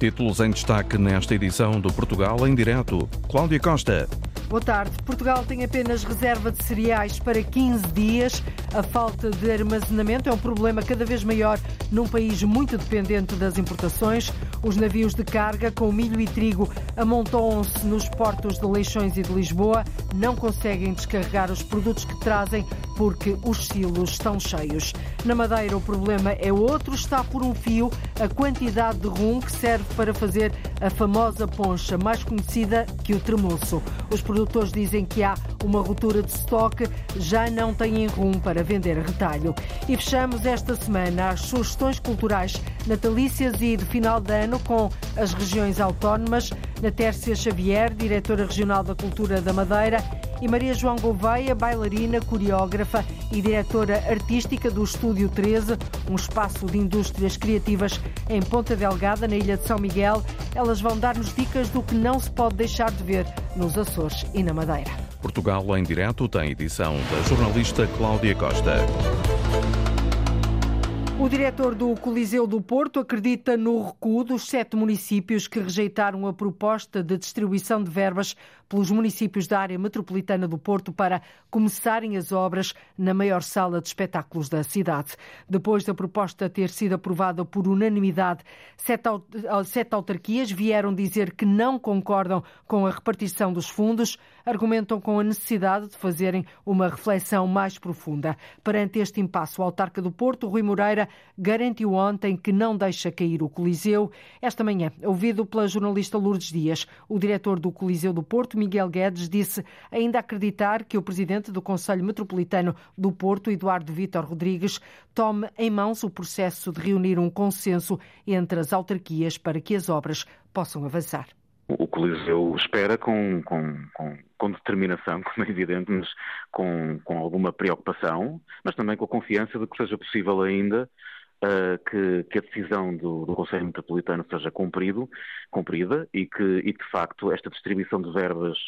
Títulos em destaque nesta edição do Portugal em Direto. Cláudia Costa. Boa tarde. Portugal tem apenas reserva de cereais para 15 dias. A falta de armazenamento é um problema cada vez maior num país muito dependente das importações. Os navios de carga com milho e trigo amontoam-se nos portos de Leixões e de Lisboa. Não conseguem descarregar os produtos que trazem porque os silos estão cheios. Na Madeira, o problema é outro. Está por um fio a quantidade de rum que serve para fazer a famosa poncha, mais conhecida que o tremoço. Os produtores dizem que há uma ruptura de estoque, já não têm rum para vender a retalho. E fechamos esta semana as sugestões culturais natalícias e de final de ano com as regiões autónomas. Na Tércia Xavier, diretora regional da Cultura da Madeira, e Maria João Gouveia, bailarina, coreógrafa e diretora artística do Estúdio 13, um espaço de indústrias criativas em Ponta Delgada, na Ilha de São Miguel. Elas vão dar-nos dicas do que não se pode deixar de ver nos Açores e na Madeira. Portugal em Direto tem edição da jornalista Cláudia Costa. O diretor do Coliseu do Porto acredita no recuo dos sete municípios que rejeitaram a proposta de distribuição de verbas pelos municípios da área metropolitana do Porto para começarem as obras na maior sala de espetáculos da cidade. Depois da proposta ter sido aprovada por unanimidade, sete autarquias vieram dizer que não concordam com a repartição dos fundos, argumentam com a necessidade de fazerem uma reflexão mais profunda. Perante este impasse, o autarca do Porto, Rui Moreira, garantiu ontem que não deixa cair o Coliseu. Esta manhã, ouvido pela jornalista Lourdes Dias, o diretor do Coliseu do Porto, Miguel Guedes, disse ainda acreditar que o presidente do Conselho Metropolitano do Porto, Eduardo Vítor Rodrigues, tome em mãos o processo de reunir um consenso entre as autarquias para que as obras possam avançar. O Coliseu espera com, com, com, com, determinação, como é evidente, mas com, com alguma preocupação, mas também com a confiança de que seja possível ainda uh, que, que, a decisão do, do, Conselho Metropolitano seja cumprido, cumprida e que, e de facto, esta distribuição de verbas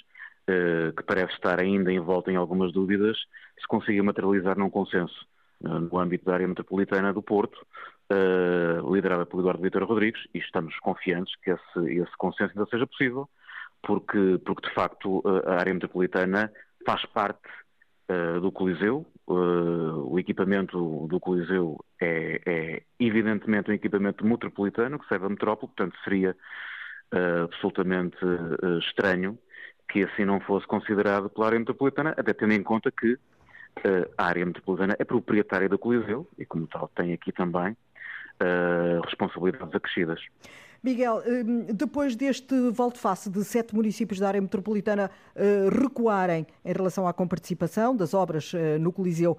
uh, que parece estar ainda envolta em algumas dúvidas se consiga materializar num consenso uh, no âmbito da área metropolitana do Porto, liderada pelo Eduardo Vitor Rodrigues, e estamos confiantes que esse, esse consenso ainda seja possível, porque, porque de facto a área metropolitana faz parte do Coliseu, Uh, o equipamento do Coliseu é, é, evidentemente um equipamento metropolitano que serve a metrópole, portanto seria uh, absolutamente uh, estranho que assim não fosse considerado pela área metropolitana, até tendo em conta que a área metropolitana é proprietária do Coliseu e, como tal, tem aqui também responsabilidades acrescidas. Miguel, hum, depois deste volte-face de sete municípios da área metropolitana eh, recuarem em relação à comparticipação das obras eh, no Coliseu,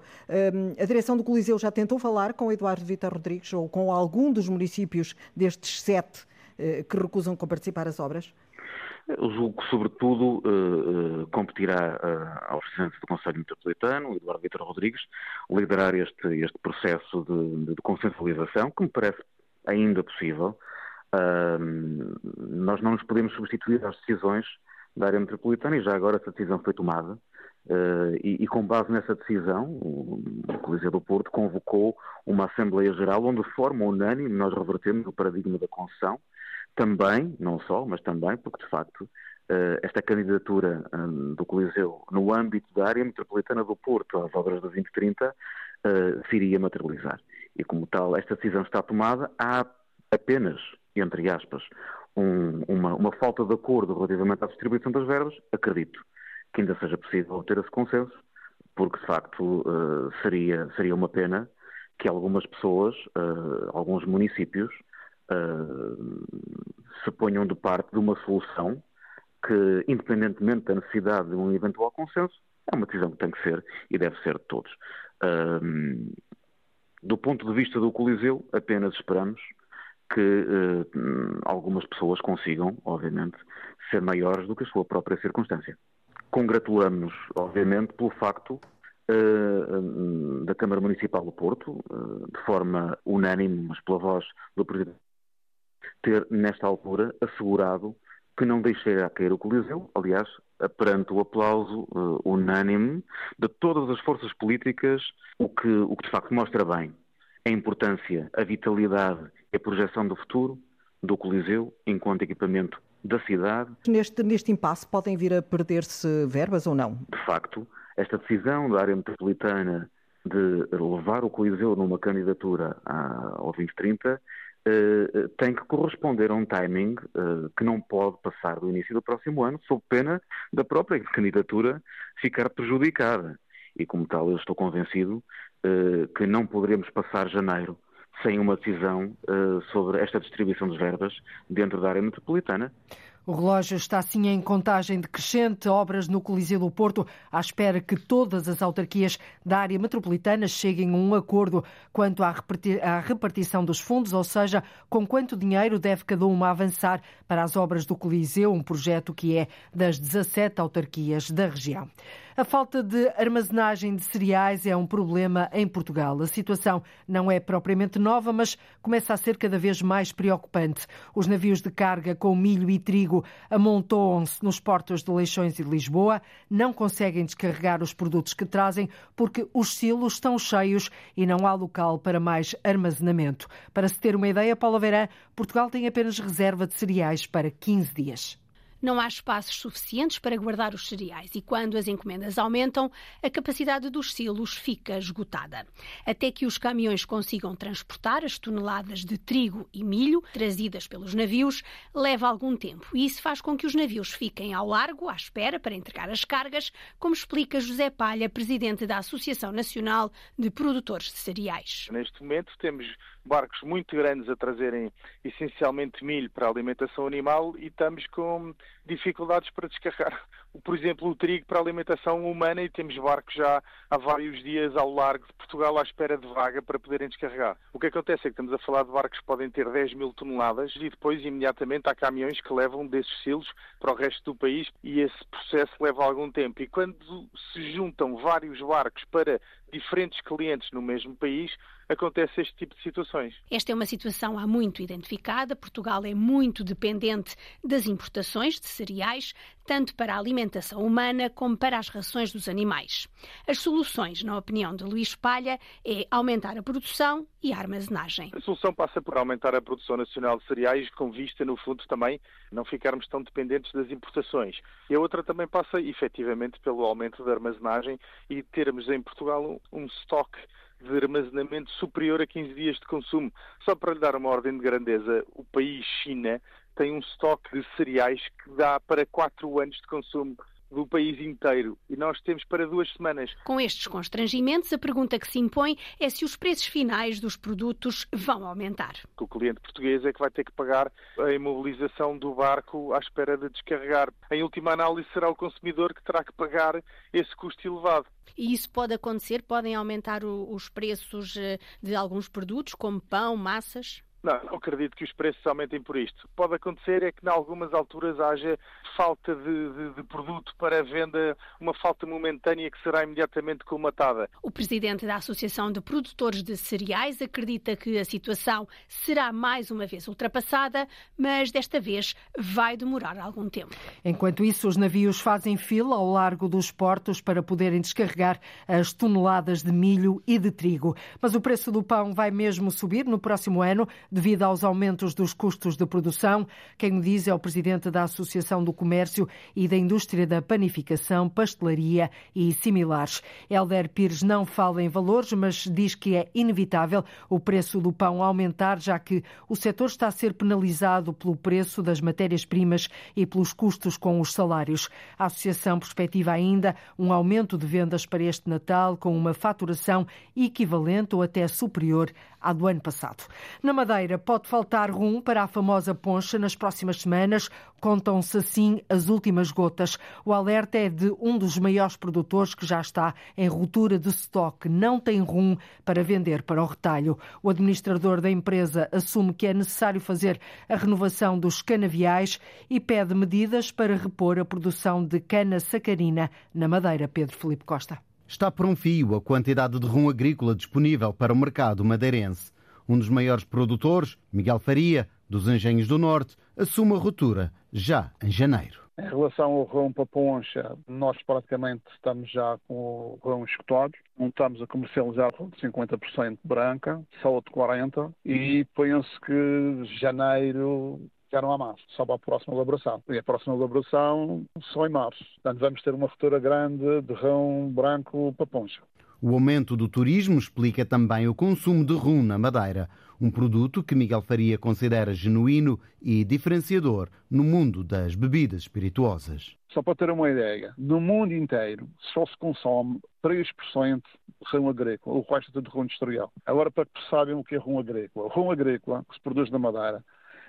a direção do Coliseu já tentou falar com Eduardo Vitor Rodrigues ou com algum dos municípios destes sete eh, que recusam comparticipar as obras? Eu julgo que, sobretudo, uh, uh, competirá uh, aos representantes do Conselho Metropolitano, Eduardo Vitor Rodrigues, liderar este, este processo de, de, de consensualização, que me parece ainda possível, nós não nos podemos substituir às decisões da área metropolitana e já agora essa decisão foi tomada. E, e, com base nessa decisão, o, o Coliseu do Porto convocou uma Assembleia Geral onde, de forma unânime, nós revertemos o paradigma da concessão, também, não só, mas também, porque de facto uh, esta candidatura um, do Coliseu no âmbito da área metropolitana do Porto às obras do 2030 uh, se iria materializar. E como tal, esta decisão está tomada, há apenas entre aspas, um, uma, uma, falta de acordo relativamente à distribuição das verbas, acredito que ainda seja possível ter esse consenso, porque de facto uh, seria, seria uma pena que algumas pessoas, alguns municípios, uh, se ponham de parte de uma solução que, independentemente da necessidade de um eventual consenso, é uma decisão que tem que ser e deve ser de todos. do ponto de vista do Coliseu, apenas esperamos que uh, algumas pessoas consigam, obviamente, ser maiores do que a sua própria circunstância. Congratulamos-nos, obviamente, pelo facto uh, da Câmara Municipal do Porto, uh, de forma unânime, mas pela voz do Presidente, ter, nesta altura, assegurado que não deixará cair o Coliseu, aliás, perante o aplauso unânime de todas as forças políticas, o que, o que de facto mostra bem a importância, a vitalidade e a projeção do futuro do Coliseu enquanto equipamento da cidade. Neste, neste impasse podem vir a perder-se verbas ou não? De facto, esta decisão da área metropolitana de levar o Coliseu numa candidatura ao 2030 Uh, tem que corresponder a um timing uh, que não pode passar do início do próximo ano, sob pena da própria candidatura ficar prejudicada. E, como tal, eu estou convencido uh, que não poderemos passar janeiro sem uma decisão sobre esta distribuição de verbas dentro da área metropolitana. O relógio está assim em contagem decrescente, obras no Coliseu do Porto, à espera que todas as autarquias da área metropolitana cheguem a um acordo quanto à repartição dos fundos, ou seja, com quanto dinheiro deve cada uma avançar para as obras do Coliseu, um projeto que é das 17 autarquias da região. A falta de armazenagem de cereais é um problema em Portugal. A situação não é propriamente nova, mas começa a ser cada vez mais preocupante. Os navios de carga com milho e trigo amontoam-se nos portos de Leixões e Lisboa, não conseguem descarregar os produtos que trazem porque os silos estão cheios e não há local para mais armazenamento. Para se ter uma ideia, Paulo Verã, Portugal tem apenas reserva de cereais para 15 dias não há espaços suficientes para guardar os cereais e, quando as encomendas aumentam, a capacidade dos silos fica esgotada. Até que os caminhões consigam transportar as toneladas de trigo e milho trazidas pelos navios, leva algum tempo e isso faz com que os navios fiquem ao largo, à espera para entregar as cargas, como explica José Palha, presidente da Associação Nacional de Produtores de Cereais. Neste momento temos barcos muito grandes a trazerem essencialmente milho para a alimentação animal e estamos com dificuldades para descarregar, por exemplo, o trigo para a alimentação humana e temos barcos já há vários dias ao largo de Portugal à espera de vaga para poderem descarregar. O que acontece é que estamos a falar de barcos que podem ter 10 mil toneladas e depois imediatamente há caminhões que levam desses silos para o resto do país e esse processo leva algum tempo. E quando se juntam vários barcos para diferentes clientes no mesmo país, acontece este tipo de situações. Esta é uma situação há muito identificada. Portugal é muito dependente das importações de cereais, tanto para a alimentação humana como para as rações dos animais. As soluções, na opinião de Luís Palha, é aumentar a produção e a armazenagem. A solução passa por aumentar a produção nacional de cereais, com vista, no fundo, também não ficarmos tão dependentes das importações. E a outra também passa, efetivamente, pelo aumento da armazenagem e termos em Portugal um estoque de armazenamento superior a 15 dias de consumo. Só para lhe dar uma ordem de grandeza, o país China tem um estoque de cereais que dá para 4 anos de consumo do país inteiro e nós temos para duas semanas. Com estes constrangimentos, a pergunta que se impõe é se os preços finais dos produtos vão aumentar. O cliente português é que vai ter que pagar a imobilização do barco à espera de descarregar. Em última análise, será o consumidor que terá que pagar esse custo elevado. E isso pode acontecer? Podem aumentar os preços eh, de alguns produtos, como pão, massas? Não, não acredito que os preços aumentem por isto. Pode acontecer é que, em algumas alturas, haja falta de, de, de, produto para venda, uma falta momentânea que será imediatamente colmatada. O presidente da Associação de Produtores de Cereais acredita que a situação será mais uma vez ultrapassada, mas desta vez vai demorar algum tempo. Enquanto isso, os navios fazem fila ao largo dos portos para poderem descarregar as toneladas de milho e de trigo. Mas o preço do pão vai mesmo subir no próximo ano devido aos aumentos dos custos de produção. Quem o diz é o presidente da Associação do Comércio e da Indústria da Panificação, Pastelaria e similares. Helder Pires não fala em valores, mas diz que é inevitável o preço do pão aumentar, já que o setor está a ser penalizado pelo preço das matérias-primas e pelos custos com os salários. A Associação perspectiva ainda um aumento de vendas para este Natal com uma faturação equivalente ou até superior à do ano passado. Na Madeira pode faltar rum para a famosa poncha nas próximas semanas. Contam-se assim as últimas gotas. O alerta é de um dos maiores produtores que já está em ruptura de estoque. Não tem rum para vender para o retalho. O administrador da empresa assume que é necessário fazer a renovação dos canaviais e pede medidas para repor a produção de cana sacarina na Madeira. Pedro Felipe Costa. Está por um fio a quantidade de rum agrícola disponível para o mercado madeirense. Um dos maiores produtores, Miguel Faria, dos Engenhos do Norte, assume a ruptura já em janeiro. Em relação ao rão para poncha, nós praticamente estamos já com o rão escutado. Não estamos a comercializar de 50% branca, só de 40%, e penso que janeiro não há mais, só para a próxima elaboração. E a próxima elaboração só em março. Portanto, vamos ter uma futura grande de rão branco para poncha. O aumento do turismo explica também o consumo de rum na Madeira, um produto que Miguel Faria considera genuíno e diferenciador no mundo das bebidas espirituosas. Só para ter uma ideia, no mundo inteiro só se consome 3% de rum agrícola, o resto é tudo rum industrial. Agora, para que saibam o que é rum agrícola, o rum agrícola que se produz na Madeira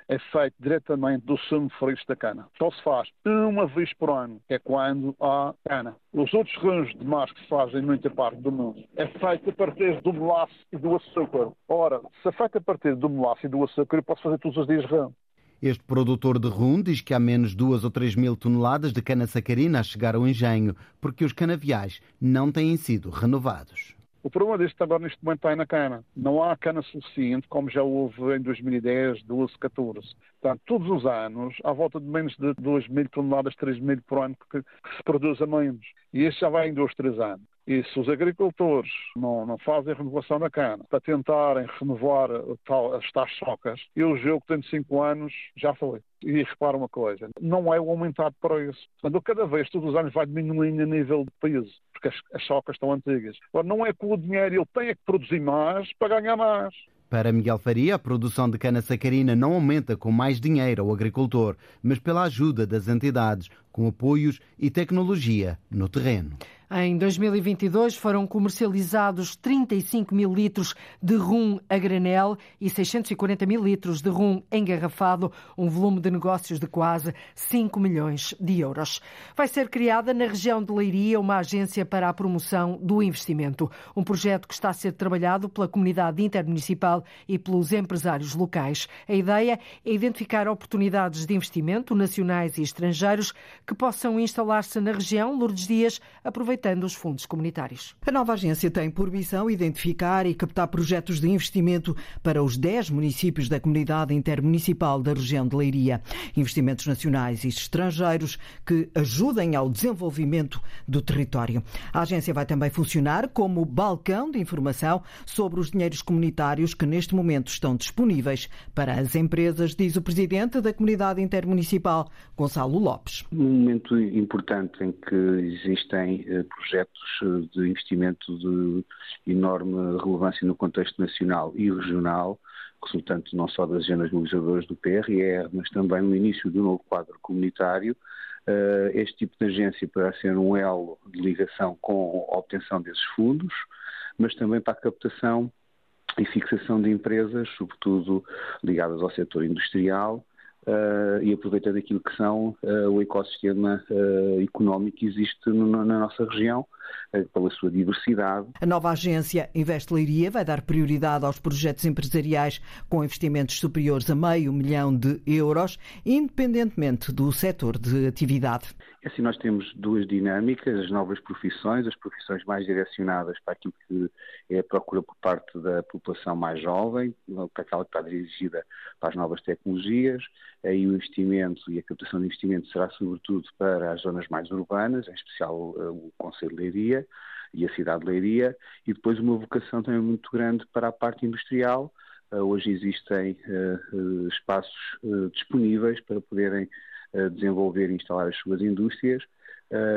é feito diretamente do sumo fresco da cana. Só se faz uma vez por ano, que é quando há cana. Os outros ramos de mar que se fazem em muita parte do mundo é feito a partir do melaço e do açúcar. Ora, se é feito a partir do melaço e do açúcar, eu posso fazer todos os dias ramo. Este produtor de rum diz que há menos duas ou três mil toneladas de cana-sacarina a chegar ao engenho, porque os canaviais não têm sido renovados. O problema deste agora neste momento está na cana. Não há cana suficiente, como já houve em 2010, 12, 14. Portanto, todos os anos, à volta de menos de 2 mil toneladas, 3 mil por ano que, que se produz a menos. E este já vai em 2, 3 anos. E se os agricultores não, não fazem renovação da cana para tentarem renovar tal, as tais socas, eu jogo que tenho 5 anos já foi. E repara uma coisa, não é o aumentado para isso. Portanto, cada vez, todos os anos, vai diminuindo o nível de peso, porque as, as socas estão antigas. Agora, não é que o dinheiro ele tenha que produzir mais para ganhar mais. Para Miguel Faria, a produção de cana-sacarina não aumenta com mais dinheiro ao agricultor, mas pela ajuda das entidades, com apoios e tecnologia no terreno. Em 2022 foram comercializados 35 mil litros de rum a granel e 640 mil litros de rum engarrafado, um volume de negócios de quase 5 milhões de euros. Vai ser criada na região de Leiria uma agência para a promoção do investimento, um projeto que está a ser trabalhado pela comunidade intermunicipal e pelos empresários locais. A ideia é identificar oportunidades de investimento nacionais e estrangeiros que possam instalar-se na região. Lourdes Dias aproveitando os fundos comunitários. A nova agência tem por missão identificar e captar projetos de investimento para os 10 municípios da comunidade intermunicipal da região de Leiria. Investimentos nacionais e estrangeiros que ajudem ao desenvolvimento do território. A agência vai também funcionar como balcão de informação sobre os dinheiros comunitários que neste momento estão disponíveis para as empresas, diz o presidente da comunidade intermunicipal, Gonçalo Lopes. Um momento importante em que existem projetos eh, de investimento de enorme relevância no contexto nacional e regional, resultante não só das agendas mobilizadoras do PRR, mas também no início do novo quadro comunitário. Eh, este tipo de agência poderá ser um elo de ligação com a obtenção desses fundos, mas também para a captação e fixação de empresas, sobretudo ligadas ao setor industrial, Uh, e aproveitando aquilo que são uh, o ecossistema uh, económico que existe no, na nossa região, pela sua diversidade. A nova agência Invest Leiria vai dar prioridade aos projetos empresariais com investimentos superiores a meio milhão de euros, independentemente do setor de atividade. Assim, nós temos duas dinâmicas, as novas profissões, as profissões mais direcionadas para aquilo que é a procura por parte da população mais jovem, para aquela que está dirigida para as novas tecnologias, aí o investimento e a captação de investimento será sobretudo para as zonas mais urbanas, em especial eh, o Conselho de Leiria e a cidade de Leiria, e depois uma vocação também muito grande para a parte industrial. Eh, hoje existem eh, espaços disponíveis para poderem desenvolver e instalar as suas indústrias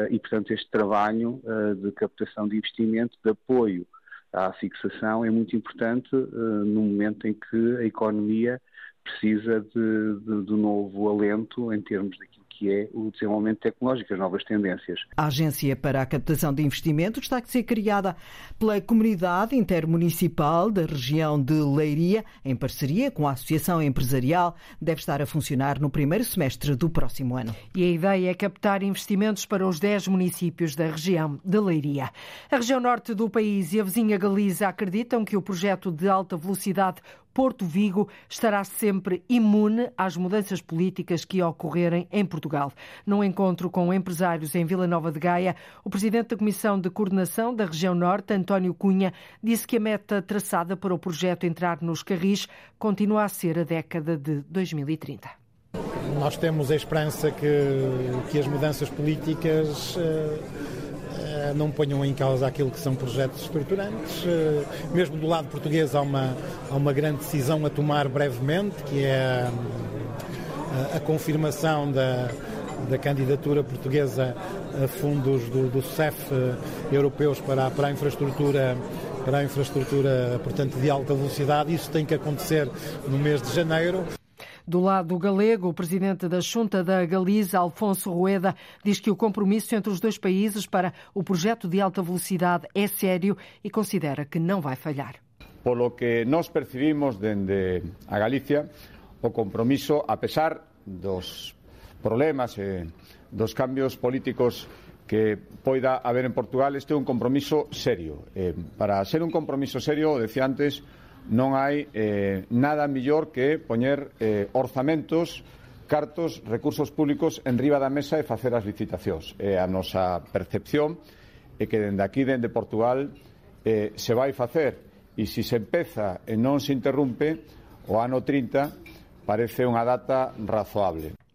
e, portanto, este trabalho de captação de investimento, de apoio à fixação é muito importante no momento em que a economia precisa de, de, de novo alento em termos daquilo que é o desenvolvimento tecnológico, as novas tendências. A Agência para a Captação de Investimentos está a ser criada pela Comunidade Intermunicipal da região de Leiria, em parceria com a Associação Empresarial, deve estar a funcionar no primeiro semestre do próximo ano. E a ideia é captar investimentos para os 10 municípios da região de Leiria. A região norte do país e a vizinha Galiza acreditam que o projeto de alta velocidade Porto Vigo estará sempre imune às mudanças políticas que ocorrerem em Portugal. Num encontro com empresários em Vila Nova de Gaia, o presidente da Comissão de Coordenação da Região Norte, António Cunha, disse que a meta traçada para o projeto entrar nos carris continua a ser a década de 2030. nós temos a esperança que, que as mudanças políticas não ponham em causa aquilo que são projetos estruturantes. Mesmo do lado português há uma, há uma grande decisão a tomar brevemente, que é a, a confirmação da, da candidatura portuguesa a fundos do, do CEF europeus para, para a infraestrutura para a infraestrutura, portanto, de alta velocidade. Isso tem que acontecer no mês de janeiro. Do lado galego, o presidente da Junta da Galiza, Alfonso Rueda, diz que o compromisso entre os dois países para o projeto de alta velocidade é sério e considera que não vai falhar. Por lo que nós percibimos dende a Galicia, o compromiso, a pesar dos problemas e dos cambios políticos que poida haber en Portugal, este é un compromiso serio. Eh, para ser un compromiso serio, decía antes, non hai eh, nada millor que poñer eh, orzamentos cartos, recursos públicos en riba da mesa e facer as licitacións. Eh, a nosa percepción é que dende aquí, dende Portugal, eh, se vai facer e se se empeza e non se interrumpe, o ano 30 parece unha data razoable.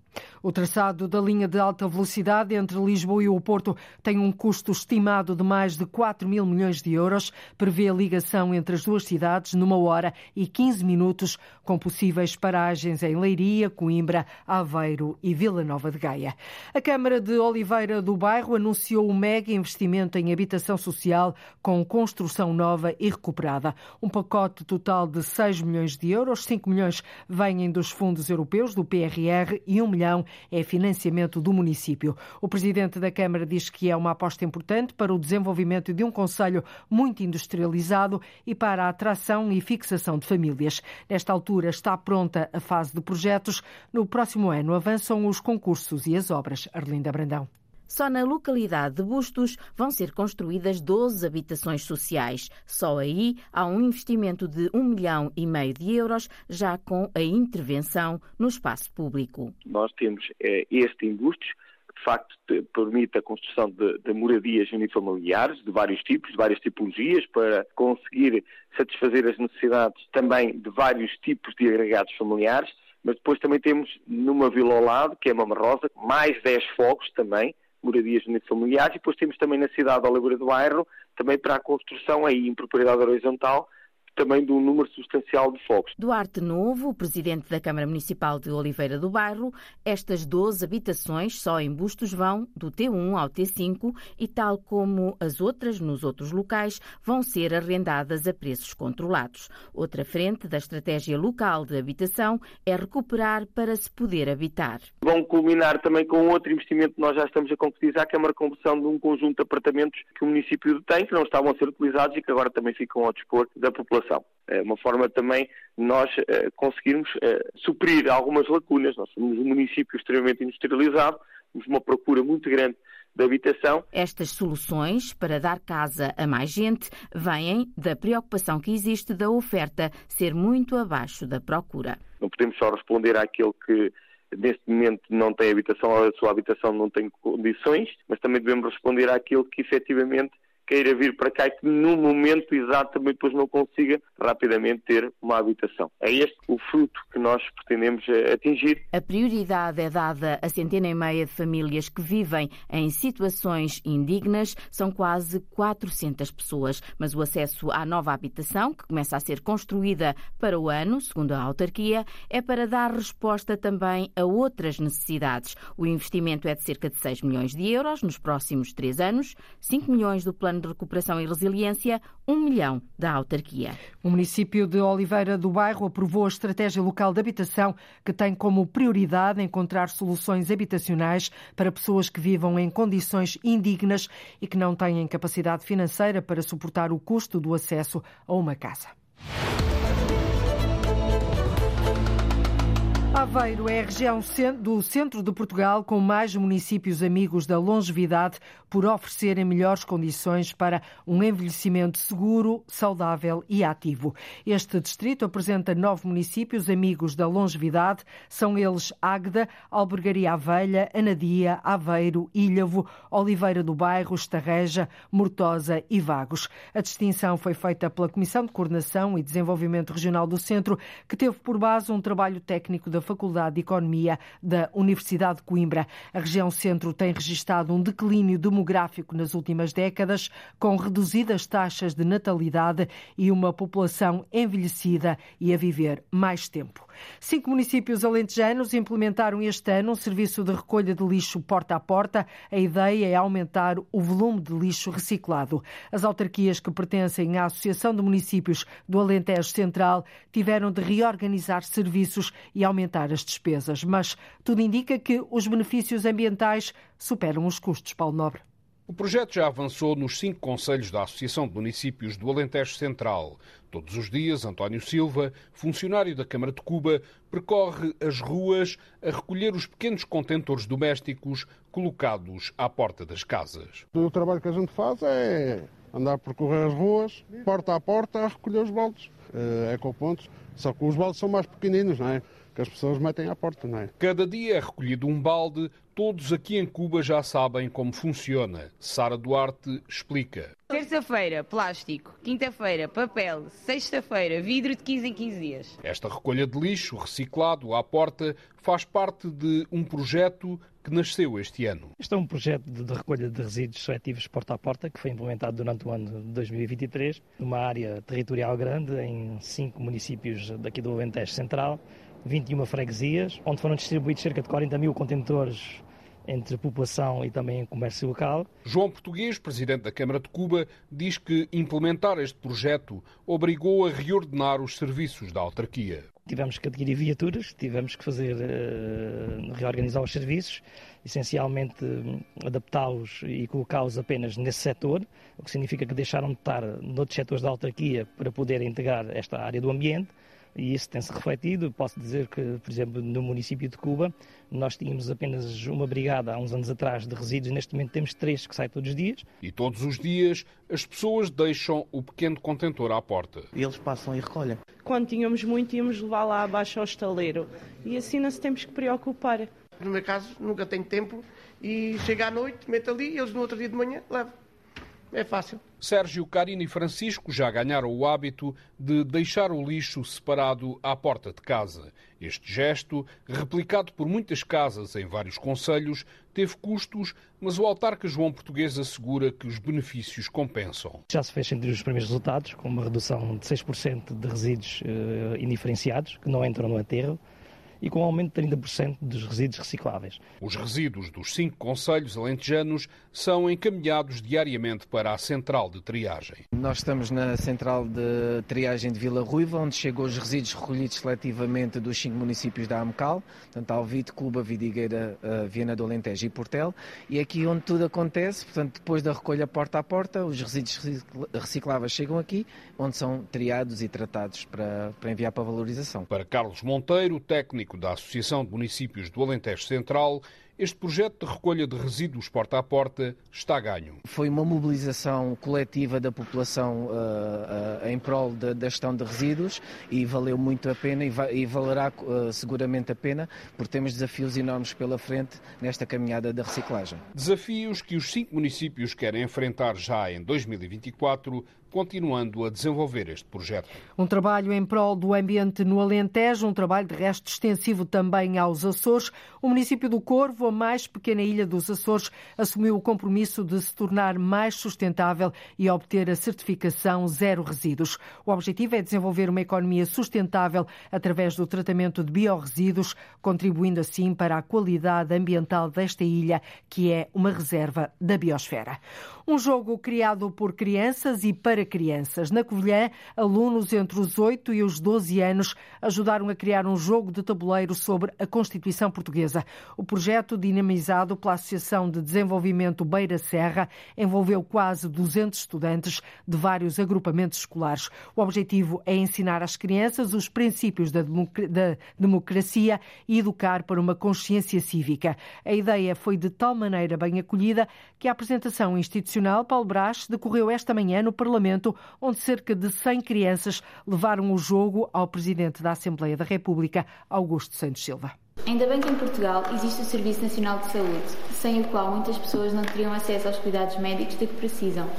O traçado da linha de alta velocidade entre Lisboa e o Porto tem um custo estimado de mais de 4 mil milhões de euros. Prevê a ligação entre as duas cidades numa hora e 15 minutos, com possíveis paragens em Leiria, Coimbra, Aveiro e Vila Nova de Gaia. A Câmara de Oliveira do Bairro anunciou um mega investimento em habitação social com construção nova e recuperada. Um pacote total de 6 milhões de euros, 5 milhões vêm dos fundos europeus, do PRR, e 1 milhão é financiamento do município. O presidente da Câmara diz que é uma aposta importante para o desenvolvimento de um conselho muito industrializado e para a atração e fixação de famílias. Nesta altura está pronta a fase de projetos. No próximo ano avançam os concursos e as obras. Arlinda Brandão. Só na localidade de Bustos vão ser construídas 12 habitações sociais. Só aí há um investimento de 1 milhão e meio de euros, já com a intervenção no espaço público. Nós temos é, este em Bustos, que de facto permite a construção de, de moradias unifamiliares de vários tipos, de várias tipologias, para conseguir satisfazer as necessidades também de vários tipos de agregados familiares mas depois também temos numa vila ao lado, que é Mama Rosa, mais 10 fogos também, moradias unifamiliares, e depois temos também na cidade de Oliveira do Bairro, também para a construção aí em propriedade horizontal, também de um número substancial de fogos. Duarte Novo, presidente da Câmara Municipal de Oliveira do Bairro, estas 12 habitações só em Bustos vão do T1 ao T5 e, tal como as outras nos outros locais, vão ser arrendadas a preços controlados. Outra frente da estratégia local de habitação é recuperar para se poder habitar. Vão culminar também com outro investimento que nós já estamos a concretizar, que é uma reconversão de um conjunto de apartamentos que o município tem, que não estavam a ser utilizados e que agora também ficam ao dispor da população população. É uma forma também de nós uh, conseguirmos uh, suprir algumas lacunas. Nós somos um município extremamente industrializado, temos uma procura muito grande de habitação. Estas soluções para dar casa a mais gente vêm da preocupação que existe da oferta ser muito abaixo da procura. Não podemos só responder àquele que neste momento não tem habitação ou a sua habitação não tem condições, mas também devemos responder àquele que efetivamente queira vir para cá e que no momento exato também depois não consiga rapidamente ter uma habitação. É este o fruto que nós pretendemos eh, atingir. A prioridade é dada a centena e meia de famílias que vivem em situações indignas. São quase 400 pessoas, mas o acesso à nova habitação, que começa a ser construída para o ano, segundo a autarquia, é para dar resposta também a outras necessidades. O investimento é de cerca de 6 milhões de euros nos próximos três anos, 5 milhões do plano Plano de Recuperação e Resiliência, um milhão da autarquia. O município de Oliveira do Bairro aprovou a estratégia local de habitação, que tem como prioridade encontrar soluções habitacionais para pessoas que vivam em condições indignas e que não têm capacidade financeira para suportar o custo do acesso a uma casa. Aveiro é a região do centro de Portugal com mais municípios amigos da longevidade por oferecerem melhores condições para um envelhecimento seguro, saudável e ativo. Este distrito apresenta nove municípios amigos da longevidade. São eles Águeda, Albergaria Avelha, Anadia, Aveiro, Ilhavo, Oliveira do Bairro, Estarreja, Mortosa e Vagos. A distinção foi feita pela Comissão de Coordenação e Desenvolvimento Regional do Centro, que teve por base um trabalho técnico da Faculdade de Economia da Universidade de Coimbra. A região centro tem registado um declínio demográfico nas últimas décadas, com reduzidas taxas de natalidade e uma população envelhecida e a viver mais tempo. Cinco municípios alentejanos implementaram este ano um serviço de recolha de lixo porta a porta. A ideia é aumentar o volume de lixo reciclado. As autarquias que pertencem à Associação de Municípios do Alentejo Central tiveram de reorganizar serviços e aumentar as despesas, mas tudo indica que os benefícios ambientais superam os custos, Paulo Nobre. O projeto já avançou nos cinco conselhos da Associação de Municípios do Alentejo Central. Todos os dias, António Silva, funcionário da Câmara de Cuba, percorre as ruas a recolher os pequenos contentores domésticos colocados à porta das casas. O trabalho que a gente faz é andar a percorrer as ruas, porta a porta, a recolher os baldes. É com pontos. Só que os baldes são mais pequeninos, não é? Que as pessoas metem à porta, não é? Cada dia é recolhido um balde Todos aqui em Cuba já sabem como funciona. Sara Duarte explica. Terça-feira, plástico. Quinta-feira, papel. Sexta-feira, vidro de 15 em 15 dias. Esta recolha de lixo reciclado à porta faz parte de um projeto que nasceu este ano. Este é um projeto de recolha de resíduos seletivos porta a porta que foi implementado durante o ano de 2023 numa área territorial grande em cinco municípios daqui do Alentejo Central 21 freguesias, onde foram distribuídos cerca de 40 mil contentores entre população e também comércio local. João Português, presidente da Câmara de Cuba, diz que implementar este projeto obrigou a reordenar os serviços da autarquia. Tivemos que adquirir viaturas, tivemos que fazer uh, reorganizar os serviços, essencialmente uh, adaptá-los e colocá-los apenas nesse setor, o que significa que deixaram de estar noutros setores da autarquia para poder integrar esta área do ambiente e isso tem-se refletido. Posso dizer que, por exemplo, no município de Cuba, nós tínhamos apenas uma brigada há uns anos atrás de resíduos, neste momento temos três que saem todos os dias. E todos os dias as pessoas deixam o pequeno contentor à porta. E eles passam e recolhem. Quando tínhamos muito, íamos levar lá abaixo ao estaleiro e assim não se temos que preocupar. No meu caso, nunca tenho tempo e chega à noite, meto ali e eles no outro dia de manhã levam. É fácil. Sérgio Carino e Francisco já ganharam o hábito de deixar o lixo separado à porta de casa. Este gesto, replicado por muitas casas em vários conselhos, teve custos, mas o autarca João Português assegura que os benefícios compensam. Já se fez entre os primeiros resultados, com uma redução de 6% de resíduos uh, indiferenciados, que não entram no aterro, e com um aumento de 30% dos resíduos recicláveis. Os resíduos dos cinco conselhos alentejanos são encaminhados diariamente para a central de triagem. Nós estamos na central de triagem de Vila Ruiva, onde chegam os resíduos recolhidos seletivamente dos cinco municípios da AMCAL, portanto Alvite, Cuba, Vidigueira, eh, Viana do Alentejo e Portel, e aqui onde tudo acontece, portanto depois da recolha porta a porta, os resíduos recicláveis chegam aqui, onde são triados e tratados para, para enviar para valorização. Para Carlos Monteiro, técnico da Associação de Municípios do Alentejo Central, este projeto de recolha de resíduos porta a porta está ganho. Foi uma mobilização coletiva da população uh, uh, em prol da, da, gestão de resíduos e valeu muito a pena e, va e valerá uh, seguramente a pena, porque temos desafios enormes pela frente nesta caminhada da reciclagem. Desafios que os cinco municípios querem enfrentar já em 2024 continuando a desenvolver este projeto. Um trabalho em prol do ambiente no Alentejo, um trabalho de resto extensivo também aos Açores. O município do Corvo, a mais pequena ilha dos Açores, assumiu o compromisso de se tornar mais sustentável e obter a certificação zero resíduos. O objetivo é desenvolver uma economia sustentável através do tratamento de biorresíduos, contribuindo assim para a qualidade ambiental desta ilha, que é uma reserva da biosfera. Um jogo criado por crianças e para crianças. Na Covilhã, alunos entre os 8 e os 12 anos ajudaram a criar um jogo de tabuleiro sobre a Constituição Portuguesa. O projeto, dinamizado pela Associação de Desenvolvimento Beira Serra, envolveu quase 200 estudantes de vários agrupamentos escolares. O objetivo é ensinar às crianças os princípios da democracia e educar para uma consciência cívica. A ideia foi de tal maneira bem acolhida que a apresentação institucional Paulo Brás, decorreu esta manhã no Parlamento, onde cerca de 100 crianças levaram o jogo ao Presidente da Assembleia da República, Augusto Santos Silva. Ainda bem que em Portugal existe o Serviço Nacional de Saúde, sem o qual muitas pessoas não teriam acesso aos cuidados médicos de que precisam.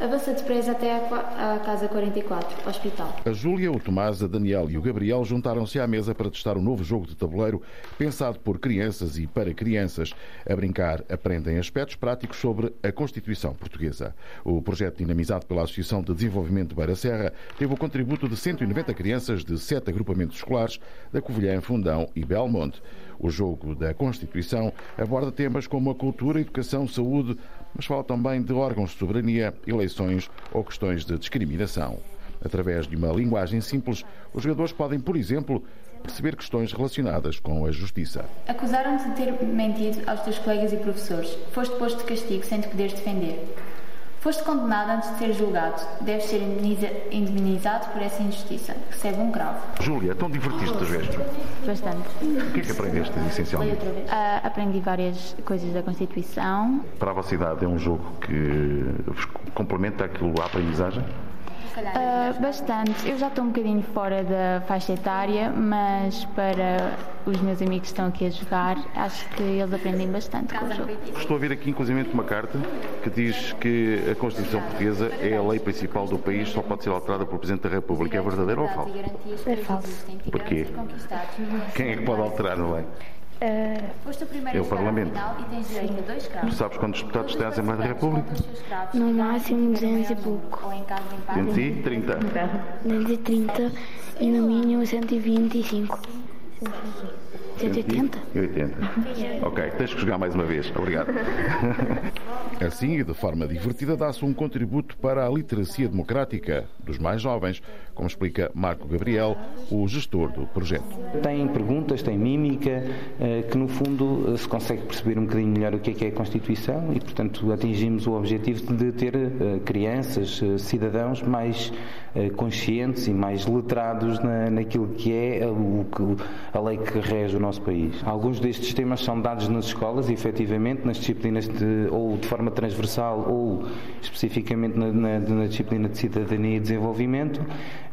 Avança depressa até à Casa 44, hospital. A Júlia, o Tomás, a Daniel e o Gabriel juntaram-se à mesa para testar um novo jogo de tabuleiro pensado por crianças e para crianças. A brincar, aprendem aspectos práticos sobre a Constituição Portuguesa. O projeto dinamizado pela Associação de Desenvolvimento de Beira Serra teve o contributo de 190 crianças de sete agrupamentos escolares da Covilhã, Fundão e Belmonte. O jogo da Constituição aborda temas como a cultura, a educação, saúde, mas fala também de órgãos de soberania, eleições ou questões de discriminação. Através de uma linguagem simples, os jogadores podem, por exemplo, perceber questões relacionadas com a justiça. Acusaram-te de ter mentido aos teus colegas e professores. Foste posto de castigo sem te poderes defender. Foste condenado antes de ser julgado. Deves ser indemnizado por essa injustiça. Recebe um cravo. Júlia, tão divertiste de gesto? Bastante. O que é que aprendeste, essencialmente? Uh, aprendi várias coisas da Constituição. Para a vossa idade, é um jogo que complementa aquilo, a aprendizagem? Uh, bastante. Eu já estou um bocadinho fora da faixa etária, mas para os meus amigos que estão aqui a jogar, acho que eles aprendem bastante com o jogo. Estou a ver aqui, inclusive, uma carta que diz que a Constituição Portuguesa é a lei principal do país, só pode ser alterada pelo Presidente da República. É verdadeiro ou falso? É falso. Porquê? Quem é que pode alterar a lei? Uh, é o Parlamento. Tu sabes quantos deputados tem a Assembleia da República? No máximo 200 e pouco. 230? 230 e no mínimo 125. 180? 180. Ok, tens que jogar mais uma vez. Obrigado. Assim, e de forma divertida, dá-se um contributo para a literacia democrática dos mais jovens, como explica Marco Gabriel, o gestor do projeto. Tem perguntas, tem mímica, eh, que no fundo se consegue perceber um bocadinho melhor o que é que é a Constituição e, portanto, atingimos o objetivo de ter eh, crianças, eh, cidadãos mais conscientes e mais letrados naquilo que é a lei que rege o nosso país. Alguns destes temas são dados nas escolas, efetivamente, nas disciplinas de, ou de forma transversal ou especificamente na, na, na disciplina de cidadania e desenvolvimento.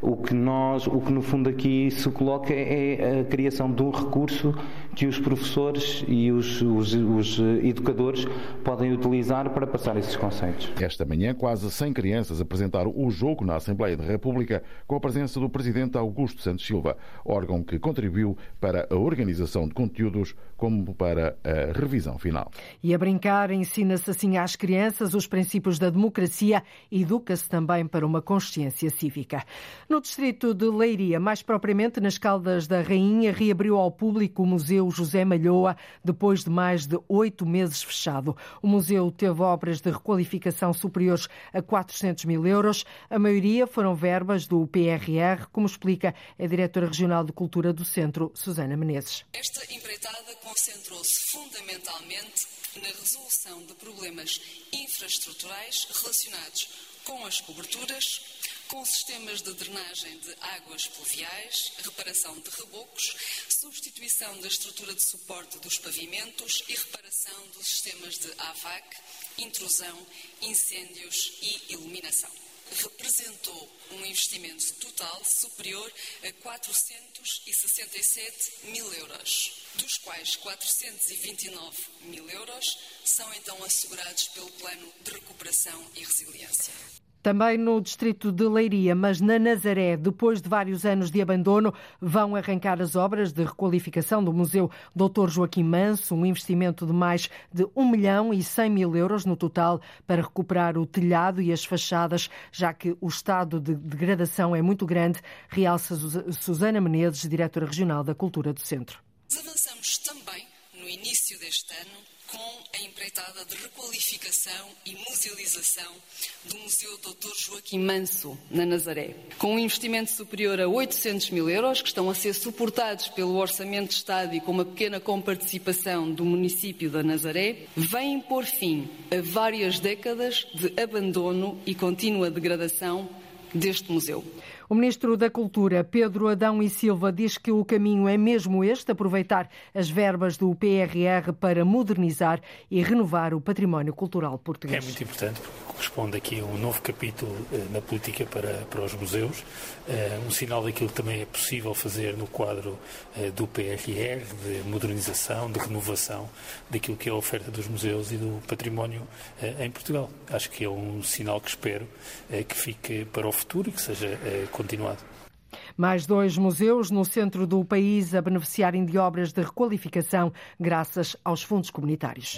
O que nós, o que no fundo aqui se coloca é a criação de um recurso que os professores e os, os, os educadores podem utilizar para passar esses conceitos. Esta manhã, quase 100 crianças apresentaram o jogo na Assembleia da República com a presença do Presidente Augusto Santos Silva, órgão que contribuiu para a organização de conteúdos como para a revisão final. E a brincar ensina-se assim às crianças os princípios da democracia e educa-se também para uma consciência cívica. No distrito de Leiria, mais propriamente nas Caldas da Rainha, reabriu ao público o Museu José Malhoa depois de mais de oito meses fechado. O museu teve obras de requalificação superiores a 400 mil euros. A maioria foram verbas do PRR, como explica a diretora regional de Cultura do Centro, Susana Menezes. Esta empreitada concentrou-se fundamentalmente na resolução de problemas infraestruturais relacionados com as coberturas, com sistemas de drenagem de águas pluviais, reparação de rebocos, substituição da estrutura de suporte dos pavimentos e reparação dos sistemas de AVAC, intrusão, incêndios e iluminação representou um investimento total superior a 467 mil euros, dos quais 429 mil euros são então assegurados pelo Plano de Recuperação e Resiliência. Também no distrito de Leiria, mas na Nazaré, depois de vários anos de abandono, vão arrancar as obras de requalificação do Museu Dr. Joaquim Manso, um investimento de mais de 1 milhão e 100 mil euros no total para recuperar o telhado e as fachadas, já que o estado de degradação é muito grande, realça Susana Menezes, diretora regional da Cultura do Centro. Avançamos também, início deste ano, com a empreitada de requalificação e musealização do Museu Dr. Joaquim Manso, na Nazaré. Com um investimento superior a 800 mil euros, que estão a ser suportados pelo Orçamento de Estado e com uma pequena comparticipação do município da Nazaré, vêm pôr fim a várias décadas de abandono e contínua degradação deste museu. O Ministro da Cultura, Pedro Adão e Silva, diz que o caminho é mesmo este, aproveitar as verbas do PRR para modernizar e renovar o património cultural português. É muito importante, corresponde aqui a um novo capítulo na política para, para os museus, um sinal daquilo que também é possível fazer no quadro do PRR, de modernização, de renovação daquilo que é a oferta dos museus e do património em Portugal. Acho que é um sinal que espero que fique para o futuro e que seja continuado. Mais dois museus no centro do país a beneficiarem de obras de requalificação graças aos fundos comunitários.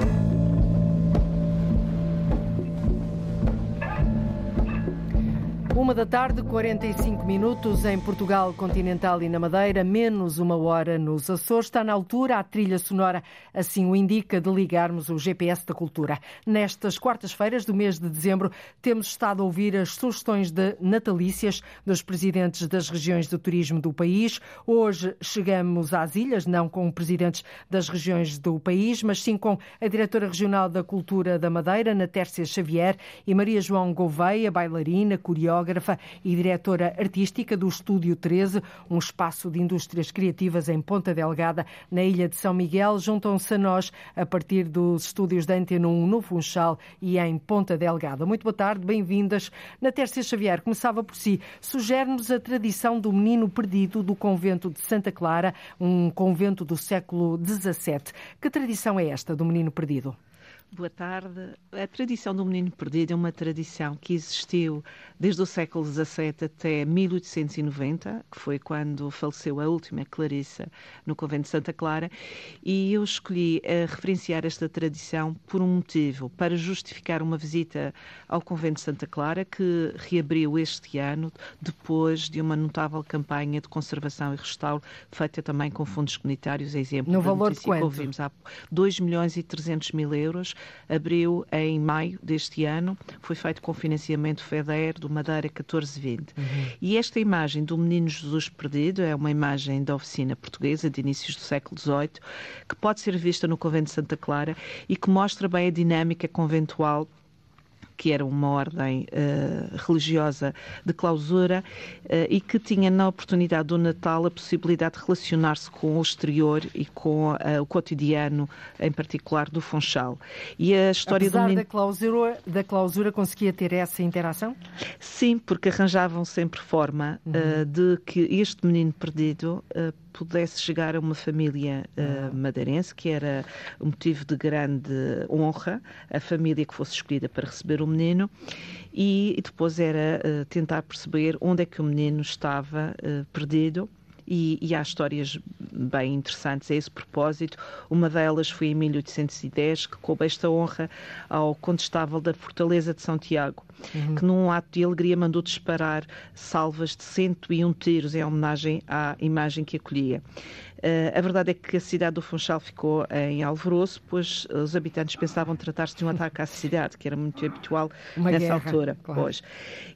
Uma da tarde, 45 minutos em Portugal continental e na Madeira, menos uma hora nos Açores. Está na altura a trilha sonora, assim o indica, de ligarmos o GPS da cultura. Nestas quartas-feiras do mês de dezembro, temos estado a ouvir as sugestões de natalícias dos presidentes das regiões de turismo do país. Hoje chegamos às ilhas, não com presidentes das regiões do país, mas sim com a diretora regional da Cultura da Madeira, Natércia Xavier, e Maria João Gouveia, bailarina, coreógrafa coreógrafa e diretora artística do Estúdio 13, um espaço de indústrias criativas em Ponta Delgada, na ilha de São Miguel. Juntam-se a nós a partir dos estúdios da Antena 1 no Funchal e em Ponta Delgada. Muito boa tarde, bem-vindas. Na Tércia Xavier, começava por si. Sugere-nos a tradição do menino perdido do convento de Santa Clara, um convento do século XVII. Que tradição é esta do menino perdido? Boa tarde. A tradição do Menino Perdido é uma tradição que existiu desde o século XVII até 1890, que foi quando faleceu a última Clarissa no convento de Santa Clara, e eu escolhi uh, referenciar esta tradição por um motivo, para justificar uma visita ao convento de Santa Clara, que reabriu este ano, depois de uma notável campanha de conservação e restauro, feita também com fundos comunitários, exemplo no valor de quanto? ouvimos há 2 milhões e 300 mil euros, abriu em maio deste ano, foi feito com financiamento FEDER do Madeira 1420. Uhum. E esta imagem do Menino Jesus Perdido é uma imagem da oficina portuguesa de inícios do século XVIII, que pode ser vista no Convento de Santa Clara e que mostra bem a dinâmica conventual que era uma ordem uh, religiosa de clausura uh, e que tinha na oportunidade do Natal a possibilidade de relacionar-se com o exterior e com uh, o cotidiano, em particular do Funchal. E a história Apesar do da clausura, da clausura conseguia ter essa interação? Sim, porque arranjavam sempre forma uhum. de que este menino perdido pudesse chegar a uma família uh, madeirense, que era um motivo de grande honra, a família que fosse escolhida para receber o menino, e, e depois era uh, tentar perceber onde é que o menino estava uh, perdido. E, e há histórias bem interessantes a esse propósito. Uma delas foi em 1810, que coube esta honra ao condestável da Fortaleza de São Tiago, uhum. que num ato de alegria mandou disparar salvas de 101 tiros em homenagem à imagem que acolhia. Uh, a verdade é que a cidade do Funchal ficou em alvoroço, pois os habitantes pensavam tratar-se de um ataque à cidade, que era muito habitual Uma nessa guerra, altura. Claro. Pois.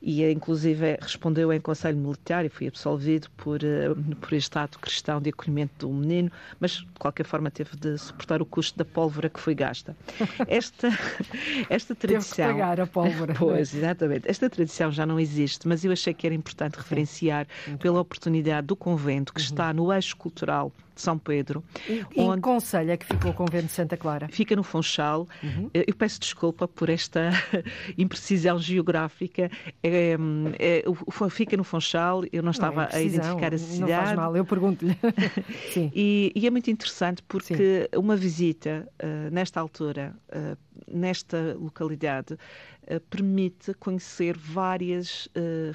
E, inclusive, respondeu em Conselho Militar e foi absolvido por, uh, por este ato cristão de acolhimento do menino, mas, de qualquer forma, teve de suportar o custo da pólvora que foi gasta. Esta, esta tradição... Teve que pagar a pólvora. Pois, exatamente. Esta tradição já não existe, mas eu achei que era importante referenciar pela oportunidade do convento, que uhum. está no eixo cultural de São Pedro. E, onde... em Conselho é que fica o convento de Santa Clara? Fica no Funchal. Uhum. Eu peço desculpa por esta imprecisão geográfica. É, é, fica no Funchal, eu não estava não, é a identificar a cidade. Não faz mal, eu pergunto-lhe. e, e, é muito interessante porque Sim. uma visita uh, nesta altura, uh, nesta localidade, uh, permite conhecer várias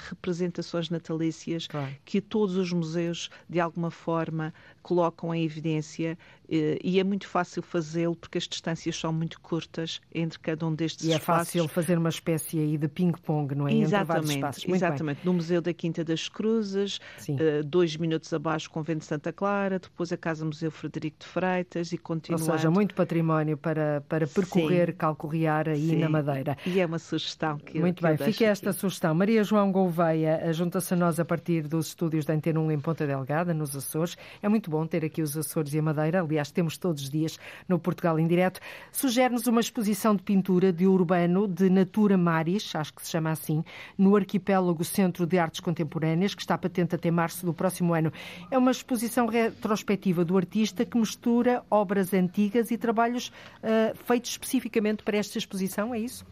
representações natalícias claro. que todos os museus, de alguma forma, colocam em evidência e é muito fácil fazê-lo porque as distâncias são muito curtas entre cada um destes e espaços. E é fácil fazer uma espécie aí de ping-pong, não é? Exatamente, exatamente. No Museu da Quinta das Cruzes, uh, dois minutos abaixo Convento de Santa Clara, depois a Casa Museu Frederico de Freitas e continuando. Ou seja, muito património para, para percorrer, Sim. calcorrear aí Sim. na Madeira. E é uma sugestão que Muito que bem, fica esta aqui. sugestão. Maria João Gouveia junta-se a nós a partir dos estúdios da Antena 1 em Ponta Delgada, nos Açores. É muito bom ter aqui os Açores e a Madeira, aliás, temos todos os dias no Portugal em Direto. Sugere-nos uma exposição de pintura de Urbano, de Natura Maris, acho que se chama assim, no Arquipélago Centro de Artes Contemporâneas, que está patente até março do próximo ano. É uma exposição retrospectiva do artista que mistura obras antigas e trabalhos uh, feitos especificamente para esta exposição, é isso?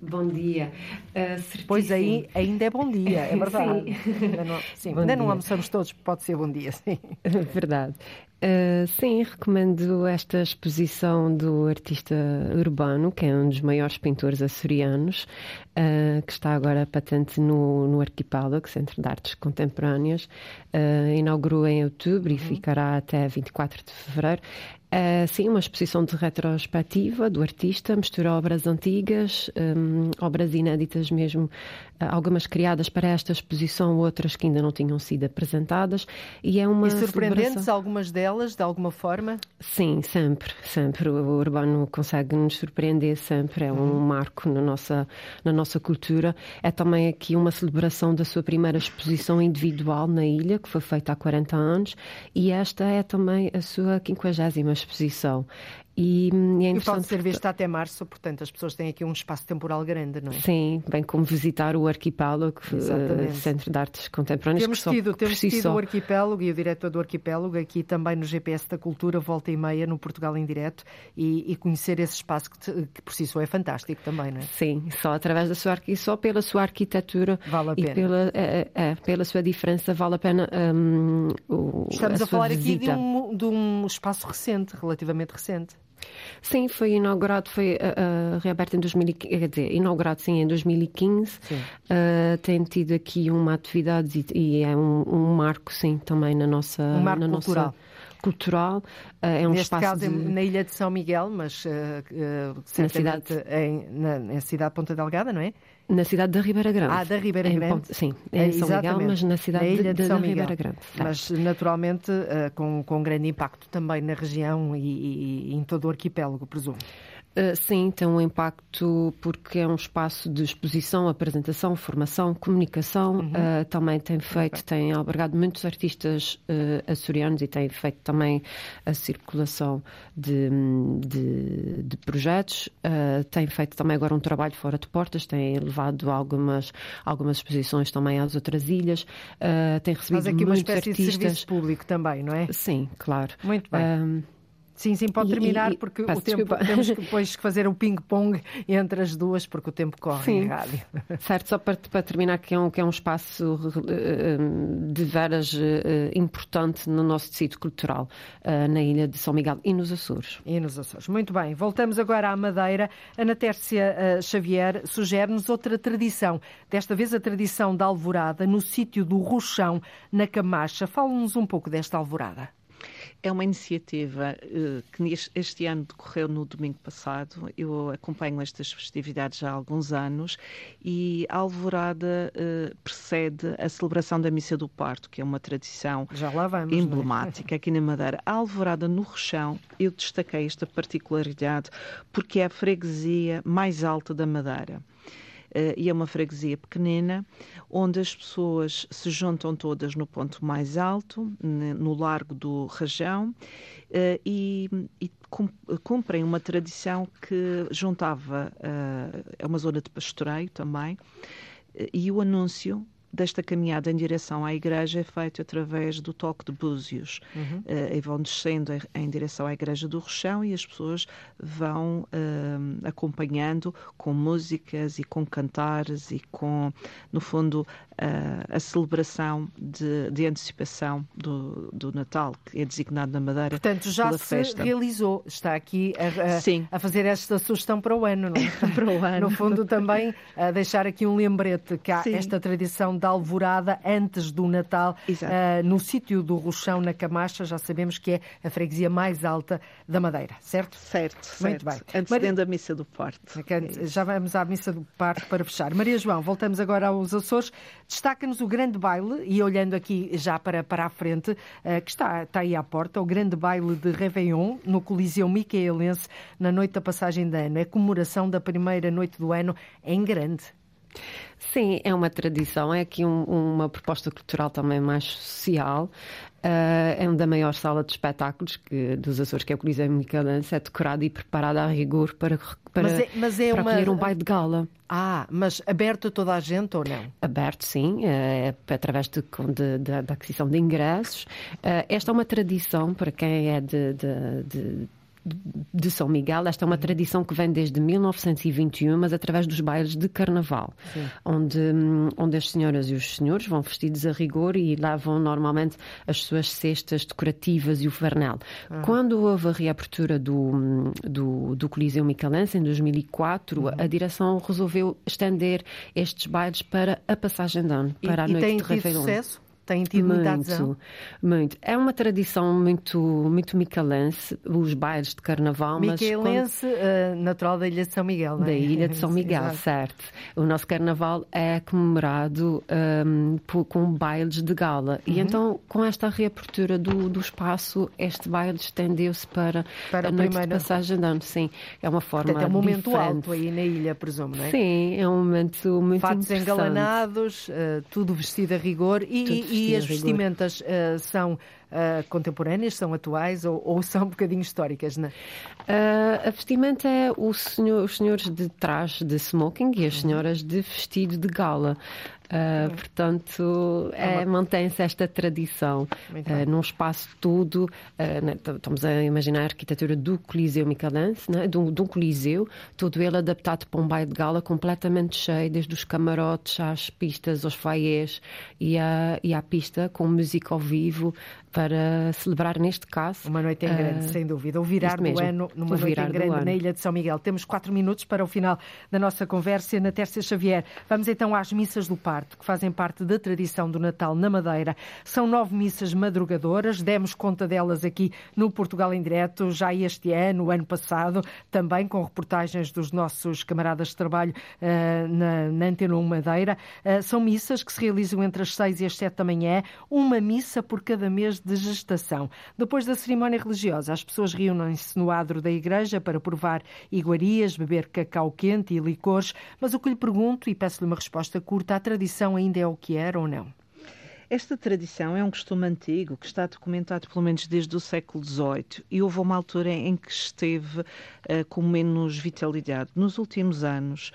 Bom dia. Uh, pois aí ainda é bom dia, é verdade. sim, ainda não, sim, ainda não almoçamos todos, pode ser bom dia, sim. Verdade. Uh, sim, recomendo esta exposição do artista urbano, que é um dos maiores pintores açorianos, uh, que está agora patente no, no Arquipélago, Centro de Artes Contemporâneas. Uh, inaugurou em outubro uhum. e ficará até 24 de fevereiro. Uh, sim, uma exposição de retrospectiva do artista, mistura obras antigas, um, obras inéditas mesmo, uh, algumas criadas para esta exposição, outras que ainda não tinham sido apresentadas. E é uma. E surpreendentes celebração... algumas delas, de alguma forma? Sim, sempre, sempre. O Urbano consegue nos surpreender sempre, é um uhum. marco na nossa, na nossa cultura. É também aqui uma celebração da sua primeira exposição individual na ilha, que foi feita há 40 anos, e esta é também a sua 50 exposição. E, e, é e pode ser vista até março, portanto, as pessoas têm aqui um espaço temporal grande, não é? Sim, bem como visitar o arquipélago, uh, Centro de Artes Contemporâneas. Temos tido, temos si tido só... o arquipélago e o diretor do arquipélago aqui também no GPS da Cultura, volta e meia, no Portugal em Direto, e, e conhecer esse espaço que, te, que, por si só é fantástico também, não é? Sim, só através da sua só pela sua arquitetura vale a pena. e pela, é, é, pela sua diferença vale a pena um, o, Estamos a, a falar aqui de um, de um espaço recente, relativamente recente. Sim, foi inaugurado, foi uh, reaberto em 2015, quer dizer, inaugurado sim em 2015. Uh, tem tido aqui uma atividade e, e é um, um, marco, sim, também na nossa. Um marco na cultural. Nossa, cultural. É um Neste espaço caso, de... na Ilha de São Miguel, mas uh, uh, na cidade em, na, na cidade de Ponta Delgada, não é? Na cidade da Ribeira Grande. Ah, da Ribeira Grande. Ponte, sim, é em São Miguel, mas na cidade na ilha de, de, São Miguel. Ribeira Grande. Certo. Mas naturalmente uh, com, com grande impacto também na região e, e, e em todo o arquipélago, presumo. Uh, sim, tem um impacto porque é um espaço de exposição, apresentação, formação, comunicação. Uhum. Uh, também tem feito, okay. tem albergado muitos artistas uh, açorianos e tem feito também a circulação de, de, de projetos. tem feito também agora um trabalho fora de portas, tem levado algumas, algumas exposições também às outras ilras. tem recebido Mas aqui uma espécie artistas. de serviço público também, não é? Sim, claro. Muito bem. Sim, sim, pode terminar, e, e, porque o tempo, temos que depois fazer o ping-pong entre as duas, porque o tempo corre sim. em rádio. Certo, só para, para, terminar, que é um, que é um espaço uh, de veras uh, importante no nosso tecido cultural, na ilha de São Miguel e nos Açores. E nos Açores. Muito bem, voltamos agora à Madeira. Ana Tércia Xavier sugere-nos outra tradição, desta vez a tradição da alvorada no sítio do Rochão, na Camacha. Fala-nos um pouco desta alvorada. É uma iniciativa uh, que este ano decorreu no domingo passado. Eu acompanho estas festividades há alguns anos e a Alvorada uh, precede a celebração da Missa do Parto, que é uma tradição vamos, é? emblemática aqui na Madeira. A Alvorada no Rochão, eu destaquei esta particularidade porque é a freguesia mais alta da Madeira. Uh, e é uma freguesia pequenina, onde as pessoas se juntam todas no ponto mais alto, no Largo do Rajão, uh, e, e cumprem uma tradição que juntava, uh, é uma zona de pastoreio também, e o anúncio desta caminhada em direção à igreja é feito através do toque de búzios. Uhum. Uh, e vão descendo em direção à igreja do Rochão e as pessoas vão uh, acompanhando com músicas e com cantares e com, no fundo, uh, a celebração de, de antecipação do, do, Natal, que é designado na Madeira. Portanto, já se festa. realizou. Está aqui a, a, a, fazer esta sugestão para o ano, não é? para o ano. No fundo, também a deixar aqui um lembrete que há Sim. esta tradição da alvorada antes do Natal, uh, no sítio do Rochão, na Camacha, já sabemos que é a freguesia mais alta da Madeira, certo? Certo, Muito certo. bem. Antecedendo Mar... a missa do Parto. É já vamos à missa do Parto para fechar. Maria João, voltamos agora aos Açores. Destaca-nos o grande baile, e olhando aqui já para, para a frente, uh, que está, está aí à porta, o grande baile de Réveillon, no Coliseu Micaelense, na noite da passagem de ano. É comemoração da primeira noite do ano em grande. Sim, é uma tradição, é aqui um, uma proposta cultural também mais social. Uh, é uma da maior sala de espetáculos que, dos Açores, que é o Coliseu Micalense, é decorada e preparada a rigor para, para, mas é, mas é para uma... acolher um baile de gala. Ah, mas aberto a toda a gente ou não? Aberto, sim, é, através de, de, de, da aquisição de ingressos. Uh, esta é uma tradição para quem é de, de São Miguel. Esta é uma tradição que vem desde 1921, mas através dos bailes de carnaval, onde, onde as senhoras e os senhores vão vestidos a rigor e levam normalmente as suas cestas decorativas e o farnel. Ah. Quando houve a reabertura do, do, do Coliseu Micalense, em 2004, uhum. a direção resolveu estender estes bailes para a passagem de ano, para e, a noite tem de Réveillon. sucesso? Tem tido muito, muita adesão? Muito. É uma tradição muito, muito micalense, os bailes de carnaval. Micaelense, quando... uh, natural da Ilha de São Miguel, não é? Da Ilha de São Miguel, certo. O nosso carnaval é comemorado um, por, com bailes de gala. Uhum. E então, com esta reapertura do, do espaço, este baile estendeu-se para, para a noite primeira... de passagem de ano. Sim, é uma forma Portanto, é um momento diferente. alto aí na ilha, presumo, não é? Sim, é um momento muito Fatos engalanados, uh, tudo vestido a rigor e, e as vestimentas uh, são uh, contemporâneas, são atuais ou, ou, são um bocadinho históricas, não? Uh, a vestimenta é senhor, os senhores de traje de smoking e as uhum. senhoras de vestido de gala. Uh, portanto, é, mantém-se esta tradição uh, num espaço todo. Uh, né, estamos a imaginar a arquitetura do Coliseu Micalense, né, de, um, Coliseu, todo ele adaptado para um baile de gala completamente cheio, desde os camarotes às pistas, aos foyers e à, e à pista com música ao vivo para celebrar, neste caso. Uma noite em grande, sem dúvida. O virar do ano numa noite em grande na Ilha de São Miguel. Temos quatro minutos para o final da nossa conversa na Tércia Xavier. Vamos então às missas do par que fazem parte da tradição do Natal na Madeira. São nove missas madrugadoras, demos conta delas aqui no Portugal em Direto, já este ano, o ano passado, também com reportagens dos nossos camaradas de trabalho uh, na, na Antena 1 Madeira. Uh, são missas que se realizam entre as seis e as sete da manhã, uma missa por cada mês de gestação. Depois da cerimónia religiosa, as pessoas reúnem-se no adro da igreja para provar iguarias, beber cacau quente e licores, mas o que lhe pergunto, e peço-lhe uma resposta curta, a tradição ainda é o que era ou não? Esta tradição é um costume antigo que está documentado pelo menos desde o século XVIII e houve uma altura em que esteve uh, com menos vitalidade. Nos últimos anos,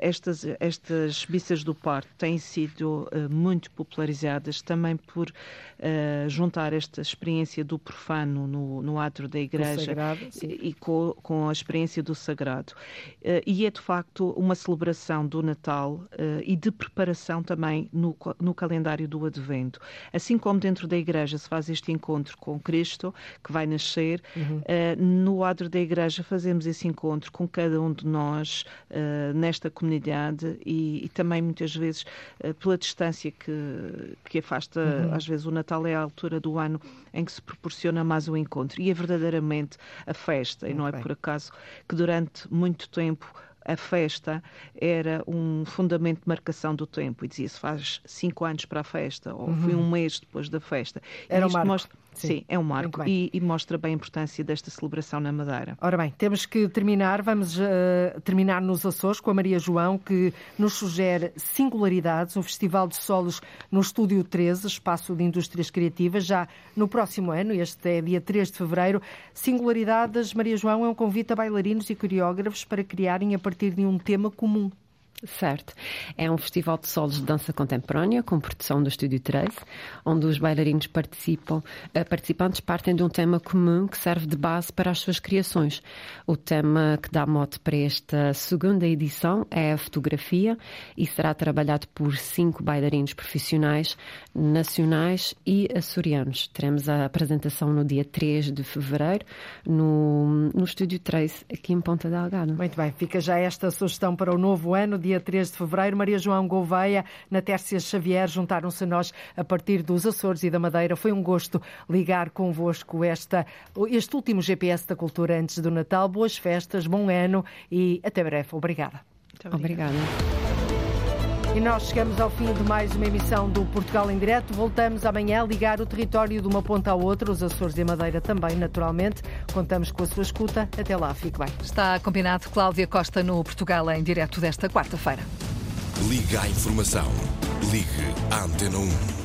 estas, estas missas do parto têm sido uh, muito popularizadas também por uh, juntar esta experiência do profano no, no ato da igreja sagrado, e com, com, a experiência do sagrado. Uh, e é de facto uma celebração do Natal uh, e de preparação também no, no calendário do Advento. Assim como dentro da igreja se faz este encontro com Cristo, que vai nascer, uhum. no adro da igreja fazemos esse encontro com cada um de nós nesta comunidade e, e também muitas vezes pela distância que, que afasta uhum. às vezes o Natal é a altura do ano em que se proporciona mais o encontro e é verdadeiramente a festa, e não é por acaso que durante muito tempo a festa era um fundamento de marcação do tempo e dizia-se faz cinco anos para a festa ou uhum. foi um mês depois da festa. Era um marco. Mostra... Sim, Sim, é um marco e, e, mostra bem a importância desta celebração na Madeira. Ora bem, temos que terminar, vamos uh, terminar nos Açores com a Maria João, que nos sugere Singularidades, um festival de solos no Estúdio 13, Espaço de Indústrias Criativas, já no próximo ano, este é dia 3 de fevereiro. Singularidades, Maria João, é um convite a bailarinos e coreógrafos para criarem a partir de um tema comum. Certo. É um festival de solos de dança contemporânea, com produção do Estúdio 13, onde os bailarinos participam, uh, participantes partem de um tema comum que serve de base para as suas criações. O tema que dá mote para esta segunda edição é a fotografia e será trabalhado por cinco bailarinos profissionais, nacionais e açorianos. Teremos a apresentação no dia 3 de fevereiro, no, no Estúdio 13, aqui em Ponta Delgada. Muito bem, fica já esta sugestão para o novo ano, dia dia 3 de fevereiro. Maria João Gouveia, na Tércia Xavier, juntaram-se a nós a partir dos Açores e da Madeira. Foi um gosto ligar convosco esta, este último GPS da Cultura antes do Natal. Boas festas, bom ano e até breve. Obrigada. Obrigada. E nós chegamos ao fim de mais uma emissão do Portugal em Direto. Voltamos amanhã a ligar o território de uma ponta à outra, os Açores e a Madeira também, naturalmente. Contamos com a sua escuta. Até lá, fique bem. Está combinado Cláudia Costa no Portugal em Direto desta quarta-feira. Liga à informação. Ligue à Antena 1.